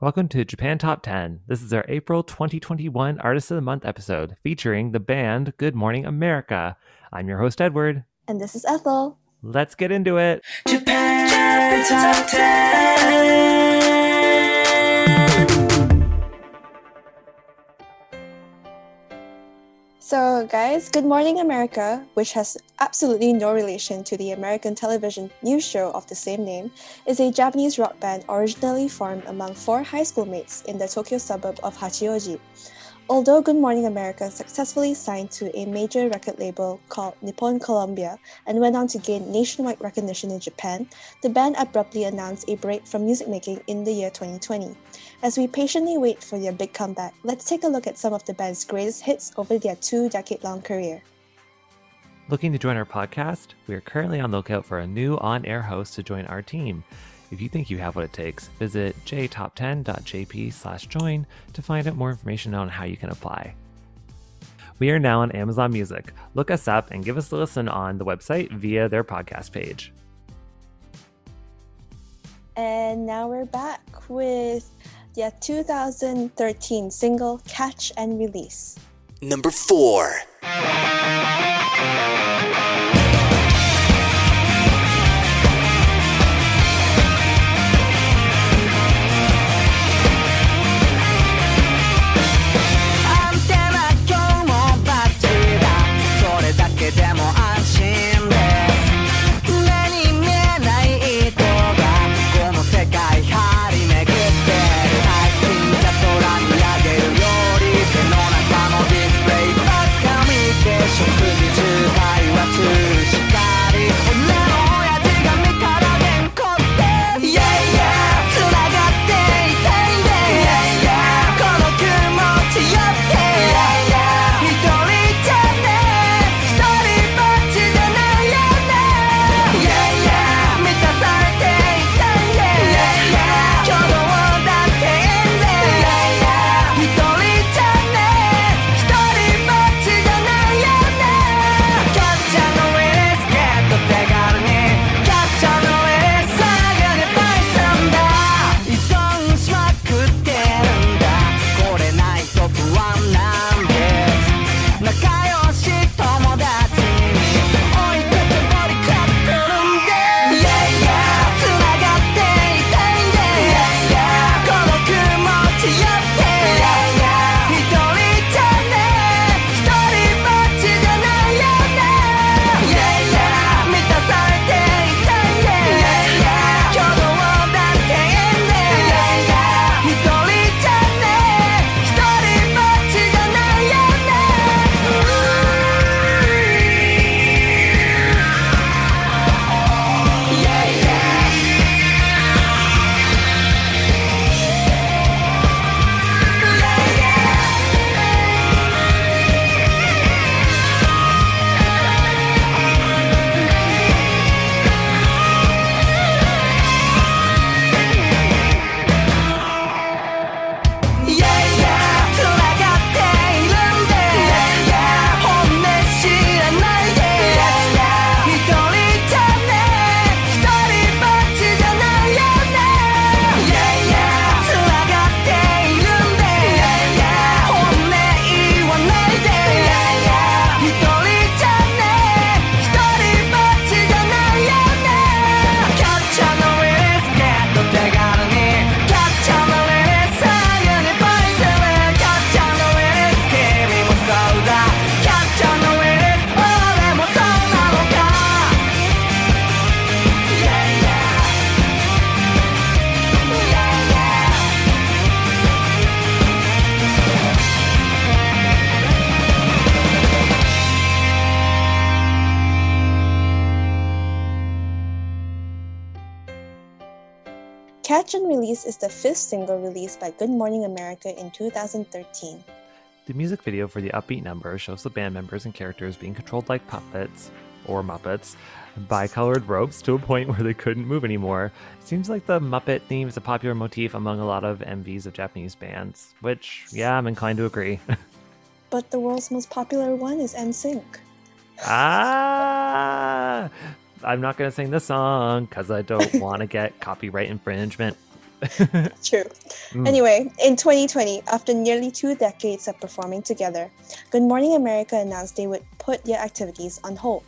Welcome to Japan Top 10. This is our April 2021 Artist of the Month episode featuring the band Good Morning America. I'm your host, Edward. And this is Ethel. Let's get into it. Japan Top 10. So, guys, Good Morning America, which has absolutely no relation to the American television news show of the same name, is a Japanese rock band originally formed among four high school mates in the Tokyo suburb of Hachioji. Although Good Morning America successfully signed to a major record label called Nippon Columbia and went on to gain nationwide recognition in Japan, the band abruptly announced a break from music making in the year 2020. As we patiently wait for their big comeback, let's take a look at some of the band's greatest hits over their two decade long career. Looking to join our podcast? We are currently on the lookout for a new on air host to join our team. If you think you have what it takes, visit jtop10.jp slash join to find out more information on how you can apply. We are now on Amazon Music. Look us up and give us a listen on the website via their podcast page. And now we're back with the 2013 single Catch and Release. Number 4. Catch and Release is the fifth single released by Good Morning America in 2013. The music video for the upbeat number shows the band members and characters being controlled like puppets or Muppets by colored ropes to a point where they couldn't move anymore. Seems like the Muppet theme is a popular motif among a lot of MVs of Japanese bands, which, yeah, I'm inclined to agree. But the world's most popular one is NSYNC. ah! I'm not going to sing the song because I don't want to get copyright infringement. True. Mm. Anyway, in 2020, after nearly two decades of performing together, Good Morning America announced they would put their activities on hold.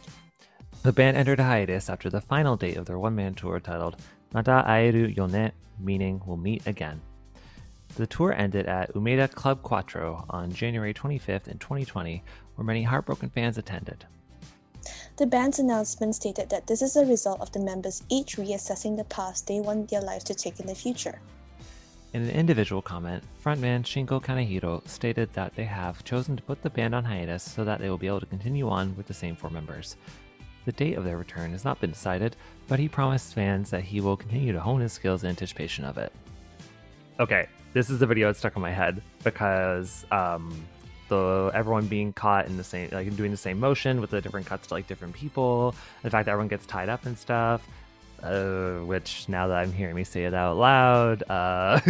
The band entered a hiatus after the final date of their one man tour titled Mata Aeru Yone, meaning we'll meet again. The tour ended at Umeda Club Quattro on January 25th in 2020, where many heartbroken fans attended. The band's announcement stated that this is a result of the members each reassessing the paths they want their lives to take in the future. In an individual comment, frontman Shingo Kanehiro stated that they have chosen to put the band on hiatus so that they will be able to continue on with the same four members. The date of their return has not been decided, but he promised fans that he will continue to hone his skills in anticipation of it. Okay, this is the video that stuck in my head because um, the everyone being caught in the same like doing the same motion with the different cuts to like different people, the fact that everyone gets tied up and stuff. Uh, which now that I'm hearing me say it out loud, uh,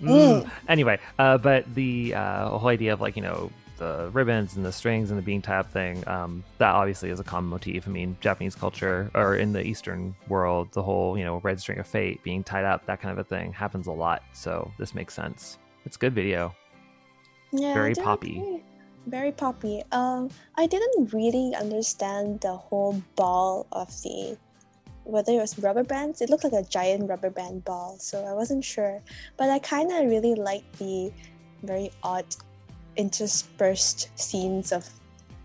Mm. anyway, uh, but the uh, whole idea of like you know the ribbons and the strings and the being tied up thing, um, that obviously is a common motif. I mean, Japanese culture or in the Eastern world, the whole you know red string of fate being tied up, that kind of a thing happens a lot. So this makes sense. It's good video. Yeah, Very poppy. Very poppy. Um, I didn't really understand the whole ball of the whether it was rubber bands. It looked like a giant rubber band ball, so I wasn't sure. But I kind of really liked the very odd interspersed scenes of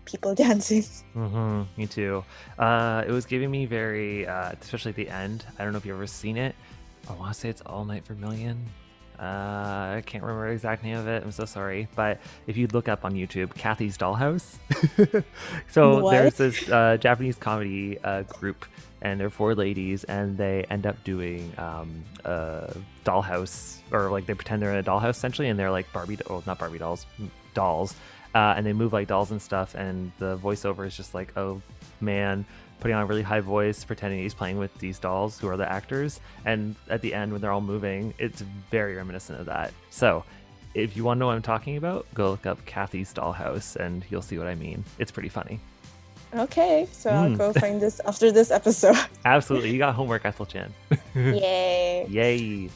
people dancing. hmm me too. Uh, it was giving me very, uh, especially at the end. I don't know if you've ever seen it. I want to say it's All Night Vermilion. Uh, I can't remember the exact name of it. I'm so sorry. But if you look up on YouTube, Kathy's Dollhouse. so What? there's this uh, Japanese comedy uh, group, and they're four ladies, and they end up doing um, a dollhouse, or like they pretend they're in a dollhouse essentially, and they're like Barbie, oh, not Barbie dolls, dolls, uh, and they move like dolls and stuff, and the voiceover is just like, oh man, putting on a really high voice, pretending he's playing with these dolls who are the actors. And at the end, when they're all moving, it's very reminiscent of that. So, if you want to know what I'm talking about, go look up Kathy's Dollhouse and you'll see what I mean. It's pretty funny. Okay, so I'll Mm. go find this after this episode. Absolutely. You got homework, Ethel Chan. Yay! Yay.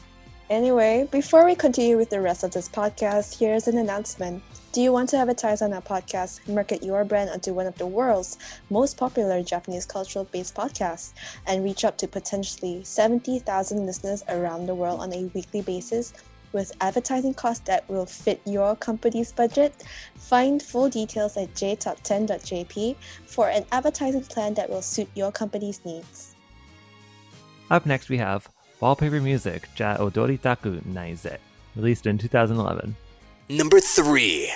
Anyway, before we continue with the rest of this podcast, here's an announcement. Do you want to advertise on our podcast, market your brand onto one of the world's most popular Japanese cultural based podcasts, and reach up to potentially 70,000 listeners around the world on a weekly basis with advertising costs that will fit your company's budget? Find full details at jtop10.jp for an advertising plan that will suit your company's needs. Up next, we have Wallpaper Music Ja Odoritaku Naize, released in 2011. Number three.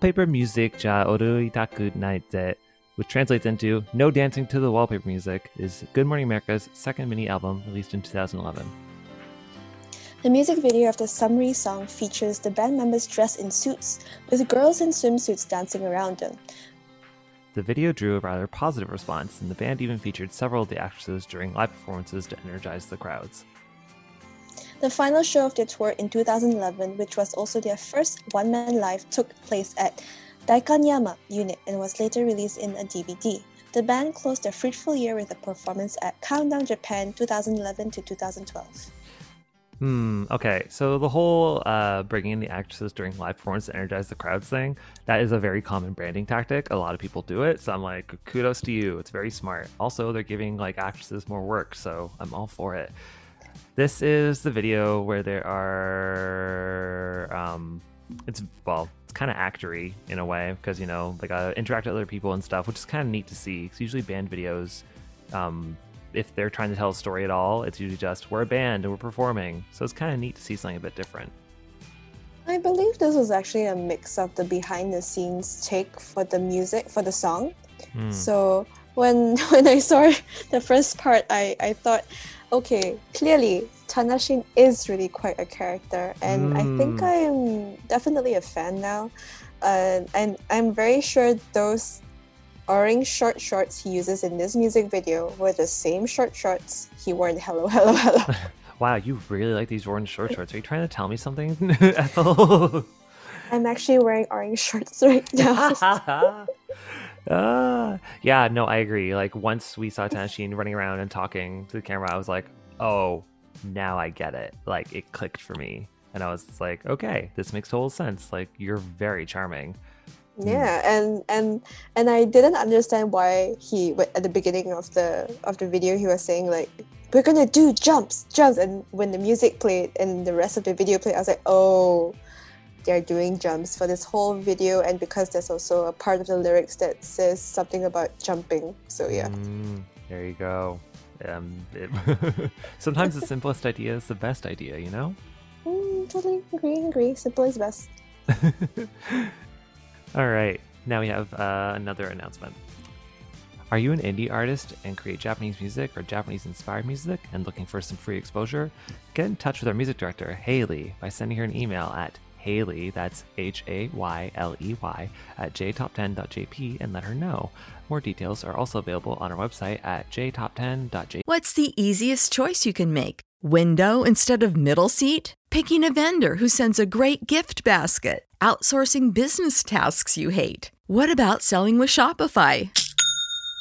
Wallpaper Music Ja Oru Itaku Naite, which translates into No Dancing to the Wallpaper Music, is Good Morning America's second mini album released in 2011. The music video of the summary song features the band members dressed in suits, with girls in swimsuits dancing around them. The video drew a rather positive response, and the band even featured several of the actresses during live performances to energize the crowds. The final show of their tour in 2011, which was also their first one man live, took place at Daikanyama Unit and was later released in a DVD. The band closed their fruitful year with a performance at Countdown Japan 2011 to 2012. Hmm. Okay. So the whole uh, bringing in the actresses during live performance to energize the crowds thing, that is a very common branding tactic. A lot of people do it. So I'm like, kudos to you. It's very smart. Also, they're giving like actresses more work. So I'm all for it. This is the video where there are, um, it's, well, it's kind of actory in a way because, you know, they got to interact with other people and stuff, which is kind of neat to see. Because usually band videos, um, if they're trying to tell a story at all, it's usually just we're a band and we're performing. So it's kind of neat to see something a bit different. I believe this was actually a mix of the behind the scenes take for the music for the song. Hmm. So when when I saw the first part, I, I thought, okay, clearly Tanashin is really quite a character, and I think Mm. I'm definitely a fan now. Uh, and I'm very sure those orange short shorts he uses in this music video were the same short shorts he wore in Hello Hello Hello. Wow, you really like these orange short shorts. Are you trying to tell me something, Ethel? I'm actually wearing orange shorts right now. Ah, yeah, no, I agree. Like once we saw Tanashin running around and talking to the camera, I was like, oh, now I get it. Like it clicked for me. And I was like, okay, this makes total sense. Like you're very charming. Yeah, and and and I didn't understand why he at the beginning of the of the video he was saying like we're gonna do jumps, jumps, and when the music played and the rest of the video played, I was like, oh, they're doing jumps for this whole video, and because there's also a part of the lyrics that says something about jumping. So yeah, Mm, there you go. Um, it, sometimes the simplest idea is the best idea, you know? mm, totally agree, agree. Simple is best. All right, now we have uh, another announcement. Are you an indie artist and create Japanese music or Japanese inspired music and looking for some free exposure? Get in touch with our music director, Hayley, by sending her an email at Hayley, that's H A Y L E Y, at jtop10.jp and let her know. More details are also available on our website at jtop10.jp. What's the easiest choice you can make? Window instead of middle seat? Picking a vendor who sends a great gift basket? Outsourcing business tasks you hate? What about selling with Shopify?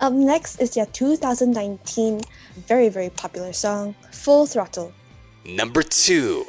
Up next is their 2019 very very popular song Full Throttle. Number two.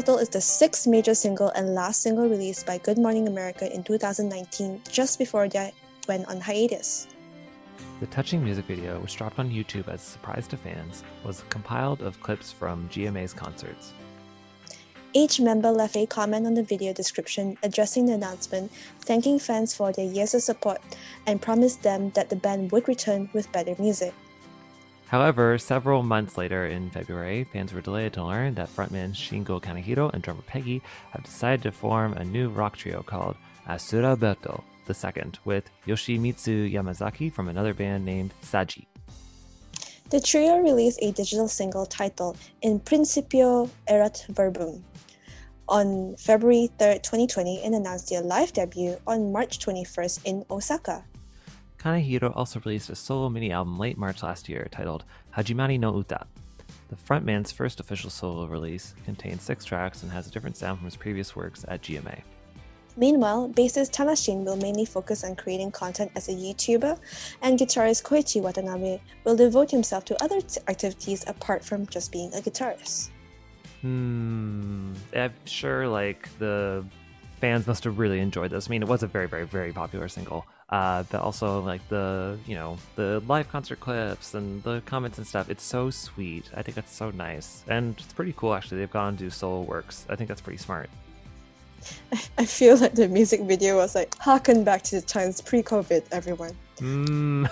Throttle is the sixth major single and last single released by Good Morning America in 2019, just before they went on hiatus. The touching music video, which dropped on YouTube as a surprise to fans, was compiled of clips from GMA's concerts. Each member left a comment on the video description addressing the announcement, thanking fans for their years of support, and promised them that the band would return with better music. However, several months later in February, fans were delighted to learn that frontman Shingo Kanehiro and drummer Peggy have decided to form a new rock trio called Asura Beto II with Yoshimitsu Yamazaki from another band named Saji. The trio released a digital single titled In Principio Erat Verbum on February 3rd, 2020, and announced their live debut on March 21st in Osaka. Kanehiro also released a solo mini album late March last year titled Hajimari no Uta. The frontman's first official solo release contains six tracks and has a different sound from his previous works at GMA. Meanwhile, bassist Tanashin will mainly focus on creating content as a YouTuber, and guitarist Koichi Watanabe will devote himself to other t- activities apart from just being a guitarist. Hmm. I'm sure like the fans must have really enjoyed this. I mean, it was a very, very, very popular single. Uh, but also like the you know the live concert clips and the comments and stuff. It's so sweet. I think that's so nice, and it's pretty cool actually. They've gone to do solo works. I think that's pretty smart. I feel like the music video was like harken back to the times pre-COVID. Everyone. Mm.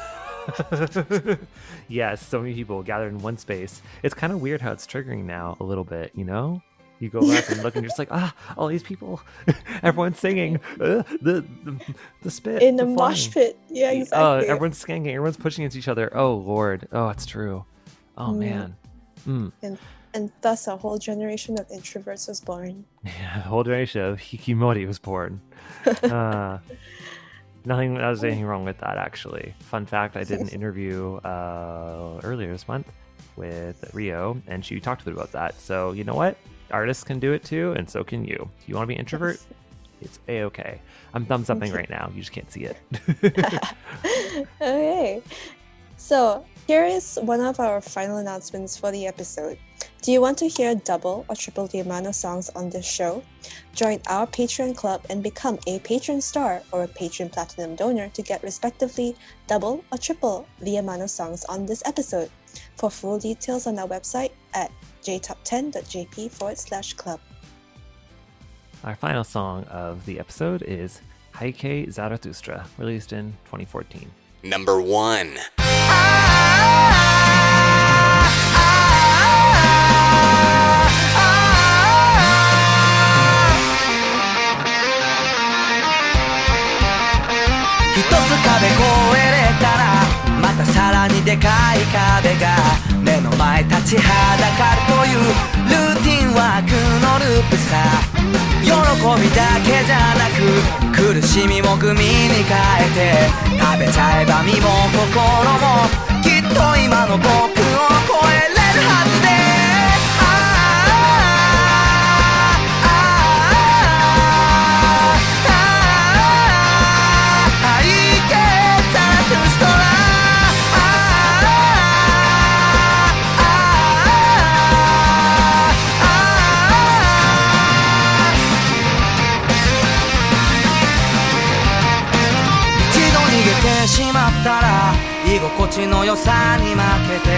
yes, so many people gathered in one space. It's kind of weird how it's triggering now a little bit, you know? You go back and look and you're just like, ah, all these people, everyone's singing, uh, the, the the spit in the, the mosh pit. Yeah, exactly. everyone's skanking, everyone's pushing into each other. Oh lord, oh it's true. Oh Mm. man, mm. and and thus a whole generation of introverts was born. yeah, the whole generation of Hikimori was born. uh, nothing, there's anything wrong with that actually. Fun fact: I did an interview uh, earlier this month with Rio, and she talked a bit about that. So you know what? Artists can do it too, and so can you. If you want to be an introvert, it's a okay. I'm thumbs upping right now. You just can't see it. okay. So here is one of our final announcements for the episode. Do you want to hear double or triple the amount of songs on this show? Join our Patreon club and become a patron star or a patron platinum donor to get respectively double or triple the amount of songs on this episode. For full details on our website at jtop10.jp forward slash club. Our final song of the episode is Haikei Zarathustra, released in 2014. Number one. 一でかい壁が目の前立ちはだかるというルーティンワークのループさ。喜びだけじゃなく苦しみもグミに変えて食べちゃえば身も心も。きっと今の僕を心地の良さに負けて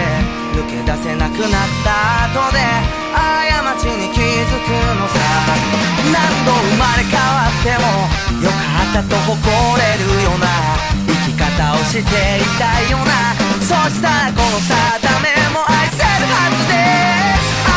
抜け出せなくなった後で過ちに気づくのさ。何度生まれ変わってもよかったと誇れるような。生き方をしていたいような。そしたらこの定めも愛せるはずです。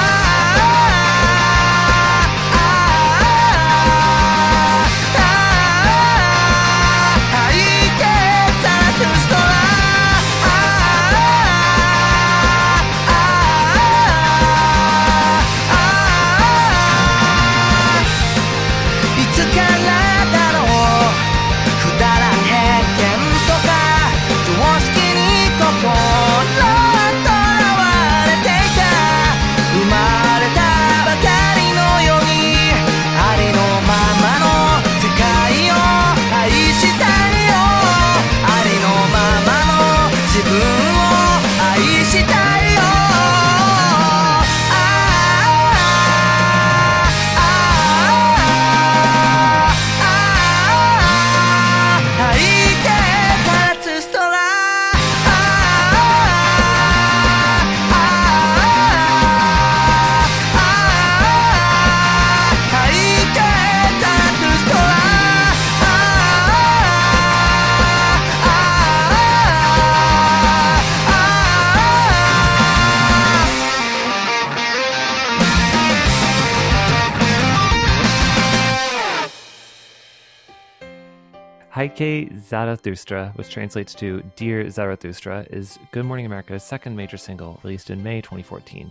Haikei Zarathustra, which translates to Dear Zarathustra, is Good Morning America's second major single, released in May 2014.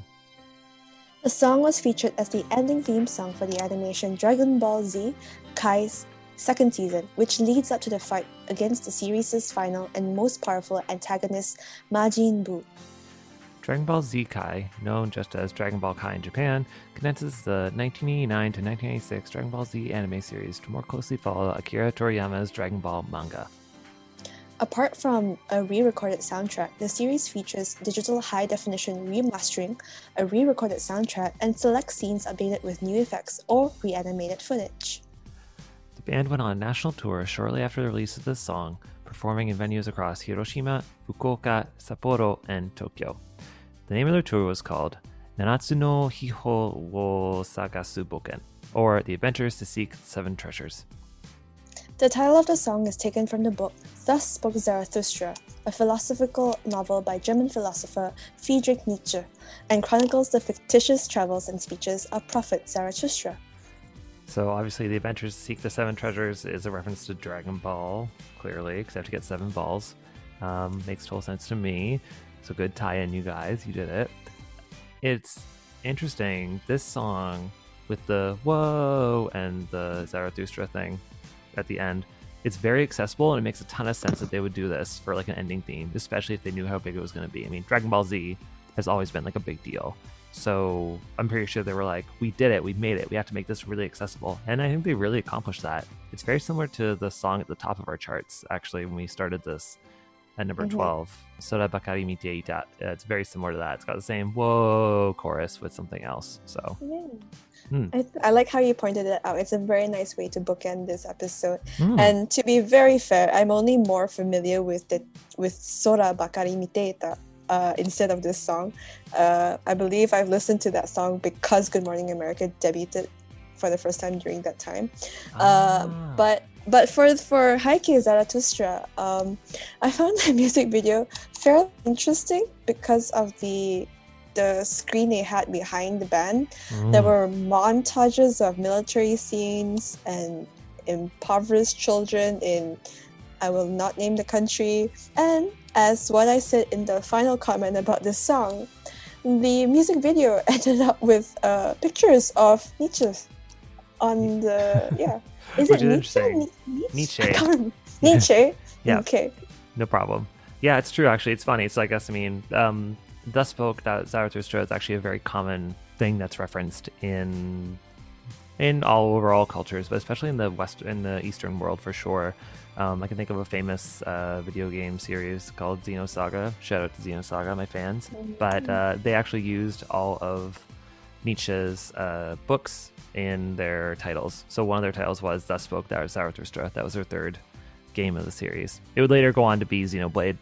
The song was featured as the ending theme song for the animation Dragon Ball Z Kai's second season, which leads up to the fight against the series' final and most powerful antagonist, Majin Buu. Dragon Ball Z Kai, known just as Dragon Ball Kai in Japan, condenses the 1989 to 1996 Dragon Ball Z anime series to more closely follow Akira Toriyama's Dragon Ball manga. Apart from a re recorded soundtrack, the series features digital high definition remastering, a re recorded soundtrack, and select scenes updated with new effects or reanimated footage. The band went on a national tour shortly after the release of this song, performing in venues across Hiroshima, Fukuoka, Sapporo, and Tokyo. The name of their tour was called Nanatsu no Hiho wo Sagasu Boken, or The Adventures to Seek Seven Treasures. The title of the song is taken from the book Thus Spoke Zarathustra, a philosophical novel by German philosopher Friedrich Nietzsche, and chronicles the fictitious travels and speeches of Prophet Zarathustra. So obviously, The Adventures to Seek the Seven Treasures is a reference to Dragon Ball, clearly, because I have to get seven balls. Um, makes total sense to me. So good tie-in, you guys. You did it. It's interesting. This song with the whoa and the Zarathustra thing at the end. It's very accessible and it makes a ton of sense that they would do this for like an ending theme, especially if they knew how big it was going to be. I mean, Dragon Ball Z has always been like a big deal. So I'm pretty sure they were like, we did it, we made it, we have to make this really accessible. And I think they really accomplished that. It's very similar to the song at the top of our charts, actually, when we started this at number Mhm. 12, Sora Bakari Mite. Uh, It's very similar to that. It's got the same whoa chorus with something else. So, Hmm. I, I like how you pointed it out. It's a very nice way to bookend this episode. hmm. And to be very fair, I'm only more familiar with the with Sora Bakari Miteta uh, instead of this song. Uh, I believe I've listened to that song because Good Morning America debuted for the first time during that time. Uh, Ah. but but for for Haikei Zarathustra, um, I found the music video fairly interesting because of the the screen they had behind the band. There Mm. were montages of military scenes and impoverished children in I will not name the country. And as what I said in the final comment about this song, the music video ended up with uh, pictures of Nietzsche on the yeah. Is Which it is Nietzsche? interesting. Nietzsche. Remember. Nietzsche. Yeah. Okay. No problem. Yeah, it's true. Actually, it's funny. So I guess I mean, um, thus spoke that Zarathustra is actually a very common thing that's referenced in in all overall cultures, but especially in the west in the Eastern world for sure. Um, I can think of a famous uh, video game series called Xenosaga. Shout out to Xenosaga, my fans. But uh, they actually used all of Nietzsche's uh, books in their titles. So one of their titles was "Thus Spoke That Zarathustra." That was their third game of the series. It would later go on to be Xenoblade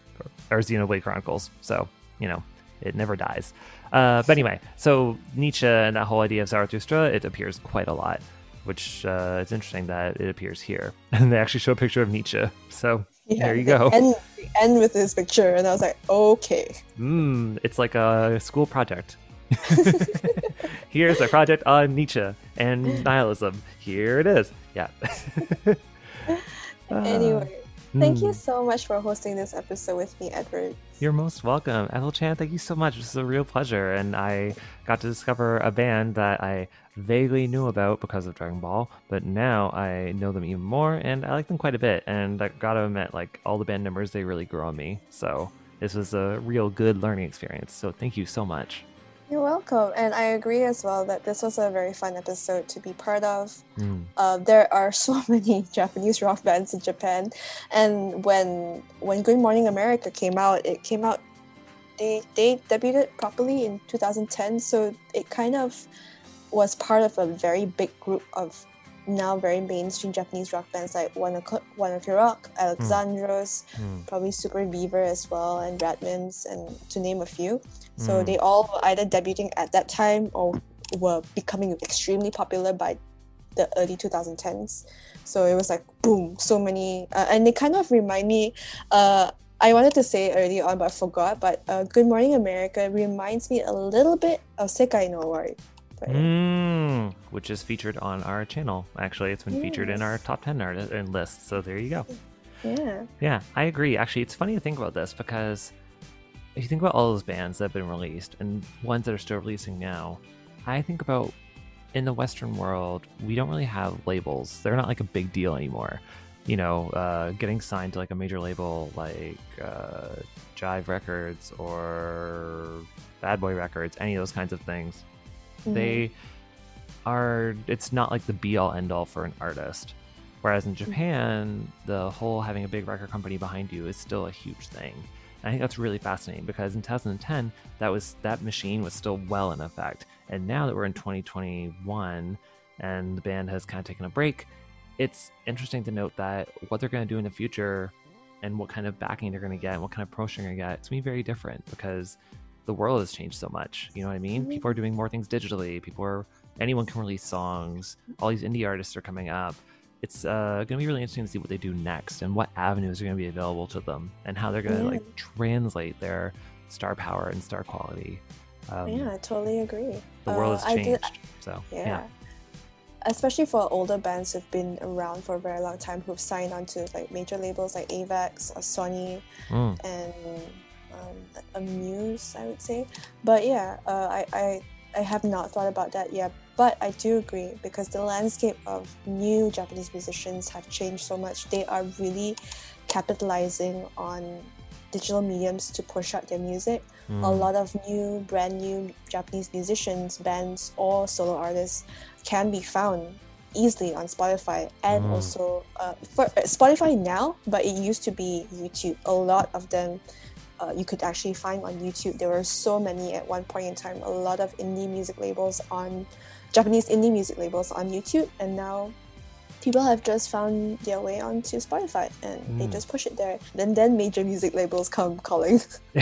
or Xenoblade Chronicles. So, you know, it never dies. Uh, but anyway, so Nietzsche and that whole idea of Zarathustra, it appears quite a lot, which uh, it's interesting that it appears here. And they actually show a picture of Nietzsche. So there you go. End, end with this picture, and I was like, okay. Mm, it's like a school project. Here's a project on Nietzsche and nihilism. Here it is. Yeah. Anyway, thank you mm. so much for hosting this episode with me, Edward. You're most welcome. Ethel Chan, thank you so much. This is a real pleasure. And I got to discover a band that I vaguely knew about because of Dragon Ball, but now I know them even more and I like them quite a bit. And I gotta admit, like all the band members, they really grew on me. So this was a real good learning experience. So thank you so much. You're welcome. And I agree as well that this was a very fun episode to be part of. Mm. Uh, there are so many Japanese rock bands in Japan, and when when Good Morning America came out, it came out they they debuted properly in 2010, so it kind of was part of a very big group of now very mainstream Japanese rock bands like One Ok One Ok Rock, Alexandros, Mm. probably Super Beaver as well, and Radmans, and to name a few. So Mm. they all were either debuting at that time or were becoming extremely popular by the early 2010s. So it was like boom, so many, uh, and they kind of remind me. Uh, I wanted to say early on, but I forgot. But uh, Good Morning America reminds me a little bit of Sekai no Owari. But. Mm, which is featured on our channel. Actually, it's been featured in our top 10 art and list. So there you go. Yeah. Yeah, I agree. Actually, it's funny to think about this because if you think about all those bands that have been released and ones that are still releasing now, I think about in the Western world, we don't really have labels. They're not like a big deal anymore. You know, uh, getting signed to like a major label like uh, Jive Records or Bad Boy Records, any of those kinds of things, Mhm. they are, it's not like the be all end all for an artist. Whereas in Japan, the whole having a big record company behind you is still a huge thing. And I think that's really fascinating because in 2010, that was that machine was still well in effect. And now that we're in 2021 and the band has kind of taken a break, it's interesting to note that what they're going to do in the future and what kind of backing they're going to get and what kind of promotion they're going to get, it's going to be very different because the world has changed so much. You know what I mean? Mhm. People are doing more things digitally. People are, anyone can release songs. All these indie artists are coming up. It's uh, going to be really interesting to see what they do next and what avenues are going to be available to them and how they're going to Yeah. like translate their star power and star quality. Um, yeah, I totally agree. The world Uh, has I did- changed. so, yeah. yeah. Especially for older bands who've been around for a very long time, who've signed onto like major labels like Avex or Sony Mm. and um, Amuse, I would say. But yeah, uh, I, I I have not thought about that yet. But I do agree because the landscape of new Japanese musicians have changed so much. They are really capitalizing on digital mediums to push out their music. A Mm. lot of new, brand new Japanese musicians, bands, or solo artists can be found easily on Spotify and Mm. also uh, for uh, Spotify now, but it used to be YouTube. A lot of them uh, you could actually find on YouTube. There were so many at one point in time. A lot of indie music labels on Japanese indie music labels on YouTube, and now people have just found their way onto Spotify and they Mm. just push it there. Then then major music labels come calling.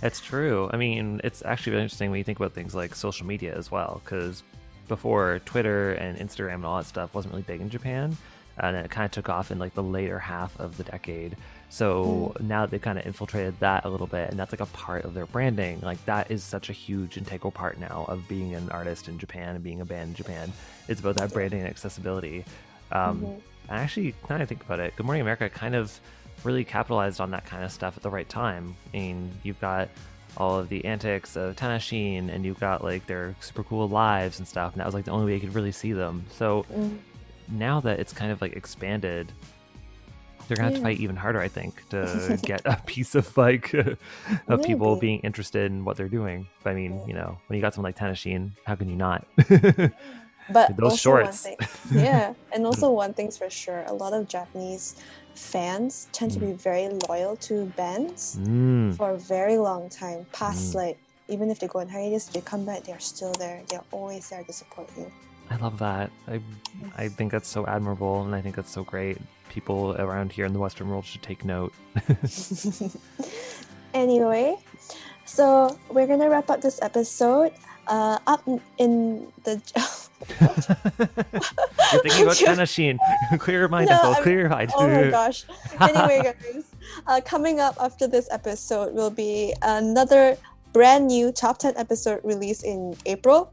That's true. I mean, it's actually really interesting when you think about things like social media as well, because before Twitter and Instagram and all that stuff wasn't really big in Japan, and it kind of took off in like the later half of the decade. So now they've kind of infiltrated that a little bit, and that's like a part of their branding. Like that is such a huge integral part now of being an artist in Japan and being a band in Japan. It's about that branding and accessibility. Um, Mhm. I actually kind of think about it. Good Morning America kind of really capitalized on that kind of stuff at the right time. I mean, you've got all of the antics of Tanashin, and you've got like their super cool lives and stuff, and that was like the only way you could really see them. So Mm. now that it's kind of like expanded, they're gonna have to fight even harder, I think, to get a piece of like of people being interested in what they're doing. But I mean, you know, when you got someone like Tanashin, how can you not? But Those shorts. Thing, yeah, and also one thing's for sure: a lot of Japanese fans tend to be very loyal to bands mm, for a very long time. Past Mm. like even if they go on hiatus, they come back, they're still there. They're always there to support you. I love that. I I think that's so admirable, and I think that's so great. People around here in the Western world should take note. Anyway, so we're gonna wrap up this episode. Uh, up in the You're thinking about Tanashin. clear your mind, No, Ethel. Clear your mind. oh my gosh. Anyway, guys, uh, coming up after this episode will be another brand new top 10 episode released in April,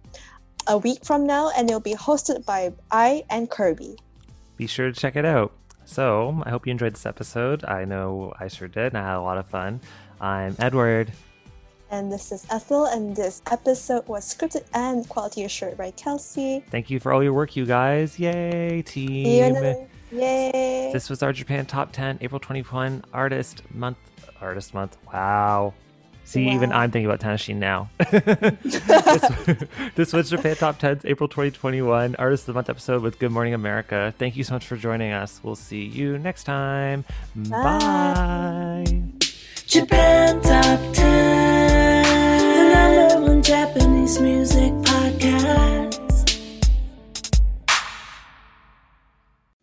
a week from now, and it'll be hosted by I and Kirby. Be sure to check it out. So I hope you enjoyed this episode. I know I sure did, and I had a lot of fun. I'm Edward. And this is Ethel, and this episode was scripted and quality assured by Kelsey. Thank you for all your work, you guys. Yay, See you in team. Yay! This was our Japan Top 10 April 21 Artist Month. Artist Month. Wow. See, even I'm thinking about Tanashin now. this, this was Japan Top 10's April 2021 Artist of the Month episode with Good Morning America. Thank you so much for joining us. We'll see you next time. Bye. Bye. Japan Top 10, the number one Japanese music podcast.